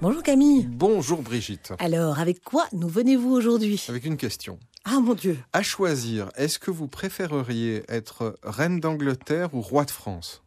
Bonjour Camille. Bonjour Brigitte. Alors, avec quoi nous venez-vous aujourd'hui? Avec une question. Ah mon Dieu. À choisir, est-ce que vous préféreriez être reine d'Angleterre ou roi de France?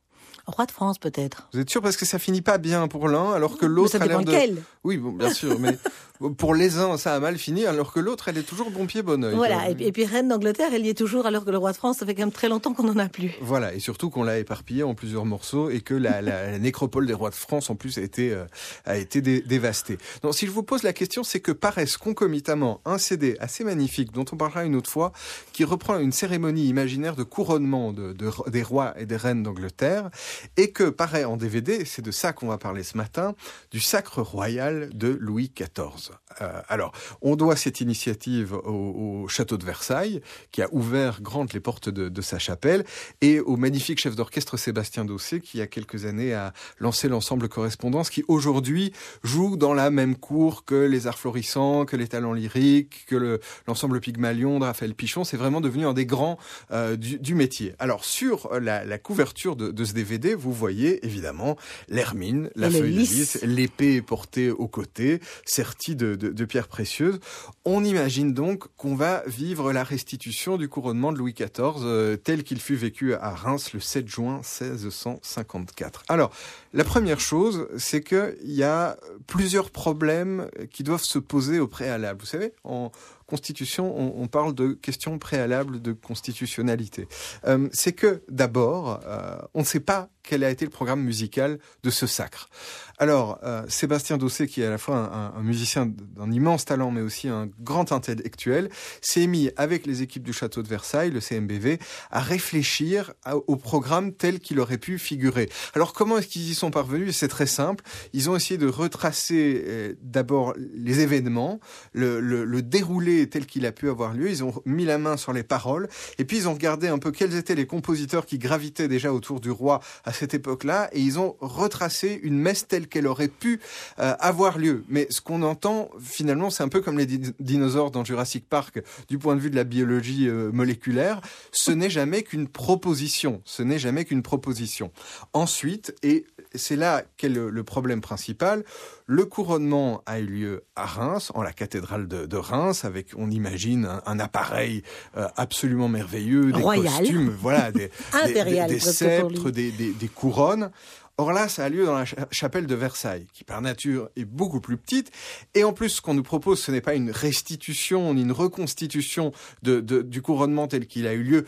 Roi de France peut-être. Vous êtes sûr? Parce que ça finit pas bien pour l'un alors que l'autre a l'air de. Quel oui, bon, bien sûr, mais pour les uns ça a mal fini alors que l'autre elle est toujours bon pied bon oeil. Voilà, et, puis reine d'Angleterre elle y est toujours alors que le roi de France ça fait quand même très longtemps qu'on n'en a plus. Voilà, et surtout qu'on l'a éparpillé en plusieurs morceaux et que la, nécropole des rois de France en plus a été euh, a été dévastée. Donc si je vous pose la question, c'est que paraissent concomitamment un CD assez magnifique dont on parlera une autre fois qui reprend une cérémonie imaginaire de couronnement de, des rois et des reines d'Angleterre et que paraît en DVD, c'est de ça qu'on va parler ce matin, du sacre royal de Louis XIV. Euh, alors, on doit cette initiative au, château de Versailles, qui a ouvert grandes les portes de, sa chapelle, et au magnifique chef d'orchestre Sébastien Dossé, qui il y a quelques années a lancé l'ensemble Correspondance, qui aujourd'hui joue dans la même cour que les Arts Florissants, que les Talents Lyriques, que l'ensemble Pygmalion de Raphaël Pichon. C'est vraiment devenu un des grands euh, du, métier. Alors, sur la, couverture de, de ce DVD, vous voyez évidemment l'hermine, la feuille de lys, l'épée portée au côté, sertie de, pierres précieuses. On imagine donc qu'on va vivre la restitution du couronnement de Louis XIV euh, tel qu'il fut vécu à Reims le 7 juin 1654. Alors, la première chose, c'est qu'il y a plusieurs problèmes qui doivent se poser au préalable. Vous savez, en constitution, on, parle de questions préalables de constitutionnalité. Euh, c'est que d'abord, euh, on ne sait pas quel a été le programme musical de ce sacre. Alors, euh, Sébastien Dossé, qui est à la fois un, musicien d'un immense talent, mais aussi un grand intellectuel, s'est mis avec les équipes du château de Versailles, le CMBV, à réfléchir au programme tel qu'il aurait pu figurer. Alors, comment est-ce qu'ils y sont parvenus? C'est très simple. Ils ont essayé de retracer d'abord les événements, le, le, le déroulé tel qu'il a pu avoir lieu. Ils ont mis la main sur les paroles, et puis ils ont regardé un peu quels étaient les compositeurs qui gravitaient déjà autour du roi à cette époque-là, et ils ont retracé une messe telle qu'elle aurait pu euh, avoir lieu. Mais ce qu'on entend finalement, c'est un peu comme les dinosaures dans Jurassic Park du point de vue de la biologie euh, moléculaire. Ce n'est jamais qu'une proposition. Ce n'est jamais qu'une proposition. Ensuite, et c'est là qu'est le, problème principal, le couronnement a eu lieu à Reims, en la cathédrale de, Reims, avec, on imagine, un, appareil euh, absolument merveilleux, des costumes, voilà, des, des, sceptres, des, des couronnes. Or là, ça a lieu dans la chapelle de Versailles, qui par nature est beaucoup plus petite. Et en plus, ce qu'on nous propose, ce n'est pas une restitution ni une reconstitution de, du couronnement tel qu'il a eu lieu,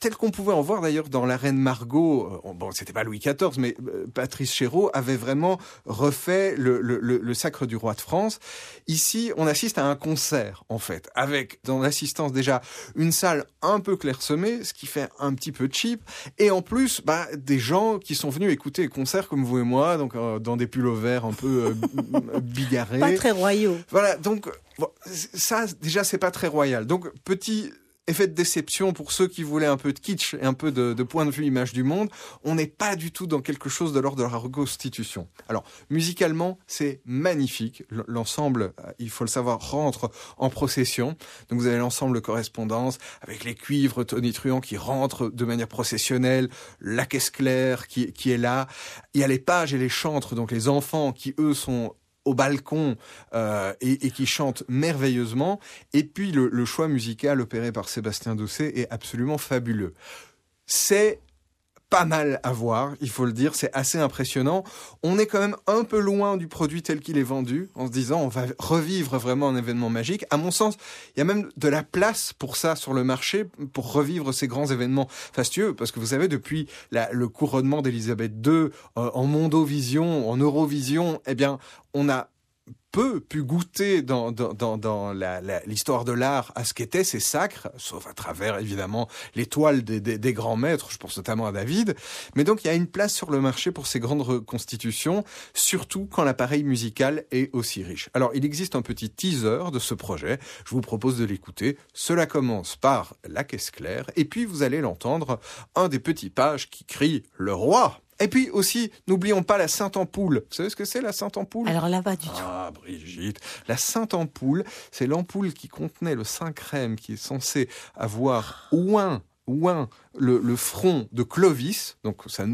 tel qu'on pouvait en voir d'ailleurs dans la reine Margot, euh, bon c'était pas Louis XIV, mais euh, Patrice Chéreau avait vraiment refait le, le, le, sacre du roi de France. Ici, on assiste à un concert en fait, avec dans l'assistance déjà une salle un peu clairsemée, ce qui fait un petit peu cheap, et en plus bah, des gens qui sont venus écouter les concerts comme vous et moi, donc euh, dans des pullovers un peu bigarrés. Pas très royaux. Voilà, donc ça déjà c'est pas très royal. Donc petit effet de déception pour ceux qui voulaient un peu de kitsch et un peu de, point de vue image du monde. On n'est pas du tout dans quelque chose de l'ordre de la reconstitution. Alors, musicalement, c'est magnifique. L'ensemble, euh, il faut le savoir, rentre en procession. Donc vous avez l'ensemble correspondance avec les cuivres tonitruants qui rentrent de manière processionnelle, la caisse claire qui, qui est là. Il y a les pages et les chantres, donc les enfants qui, eux, sont au balcon euh, et, qui chante merveilleusement. Et puis le, le, choix musical opéré par Sébastien Dossé est absolument fabuleux. C'est pas mal à voir, il faut le dire, c'est assez impressionnant. On est quand même un peu loin du produit tel qu'il est vendu, en se disant on va revivre vraiment un événement magique. À mon sens, il y a même de la place pour ça sur le marché, pour revivre ces grands événements fastueux, parce que vous savez, depuis le couronnement d'Elisabeth II euh, en Mondovision, en Eurovision, eh bien, on a peu pu goûter dans, l'histoire de l'art à ce qu'étaient ces sacres, sauf à travers évidemment l'étoile des, des, grands maîtres, je pense notamment à David. Mais donc il y a une place sur le marché pour ces grandes reconstitutions, surtout quand l'appareil musical est aussi riche. Alors il existe un petit teaser de ce projet, je vous propose de l'écouter. Cela commence par la caisse claire, et puis vous allez l'entendre, un des petits pages qui crie « Le roi !» Et puis aussi, n'oublions pas la Sainte Ampoule. Vous savez ce que c'est la Sainte Ampoule Alors là, pas du tout. Ah, Brigitte. La Sainte Ampoule, c'est l'ampoule qui contenait le Saint Crème qui est censé avoir oint oint le, front de Clovis, donc ça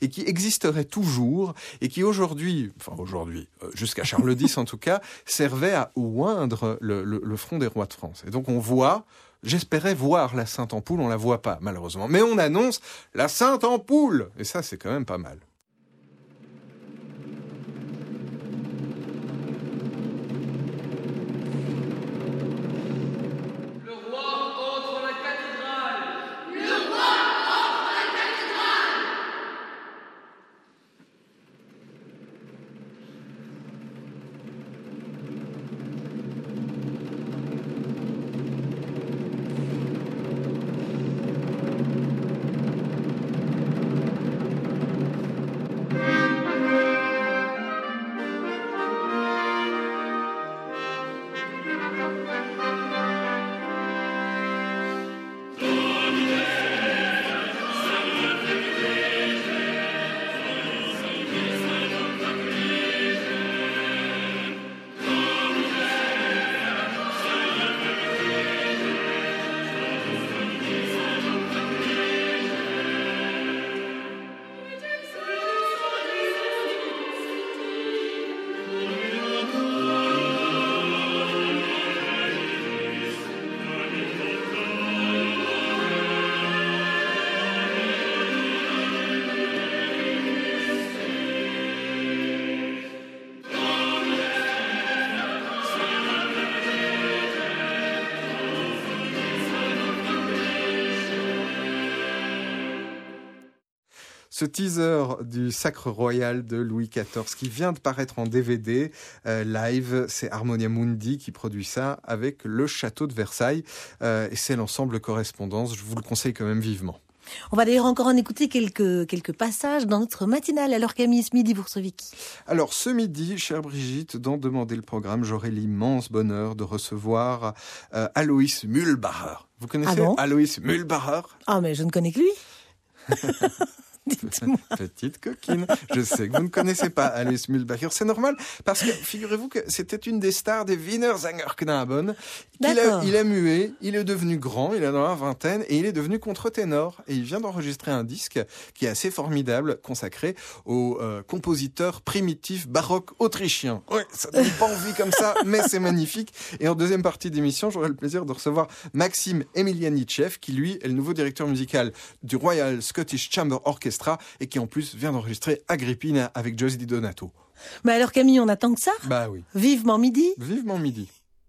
et qui existerait toujours et qui aujourd'hui, enfin aujourd'hui, euh, jusqu'à Charles X en tout cas, servait à oindre le, le front des rois de France. Et donc on voit J'espérais voir la Sainte Ampoule, on la voit pas malheureusement. Mais on annonce la Sainte Ampoule Et ça c'est quand même pas mal. Ce teaser du Sacre Royal de Louis XIV qui vient de paraître en DVD euh, live. C'est Harmonia Mundi qui produit ça avec le château de Versailles. Euh, et c'est l'ensemble correspondance. Je vous le conseille quand même vivement. On va d'ailleurs encore en écouter quelques, quelques passages dans notre matinale. Alors Camille, ce midi, Vicky Alors ce midi, chère Brigitte, dans Demander le programme, j'aurai l'immense bonheur de recevoir euh, Aloïs Mühlbacher. Vous connaissez ah Aloïs Mühlbacher Ah mais je ne connais que lui Petite coquine. Je sais que vous ne connaissez pas Alice Mühlbacher. C'est normal parce que figurez-vous que c'était une des stars des Wiener Sängerknaben. Il a, il a mué, il est devenu grand, il a dans la vingtaine et il est devenu contre-ténor. Et il vient d'enregistrer un disque qui est assez formidable, consacré au euh, compositeur primitif baroque autrichien. Ouais, ça donne pas envie comme ça, mais c'est magnifique. Et en deuxième partie d'émission, j'aurai le plaisir de recevoir Maxime Emilianichev, qui lui est le nouveau directeur musical du Royal Scottish Chamber Orchestra et qui en plus vient d'enregistrer Agrippina avec Josie Di Donato. Mais alors Camille, on attend que ça? Bah oui. Vivement midi Vivement midi.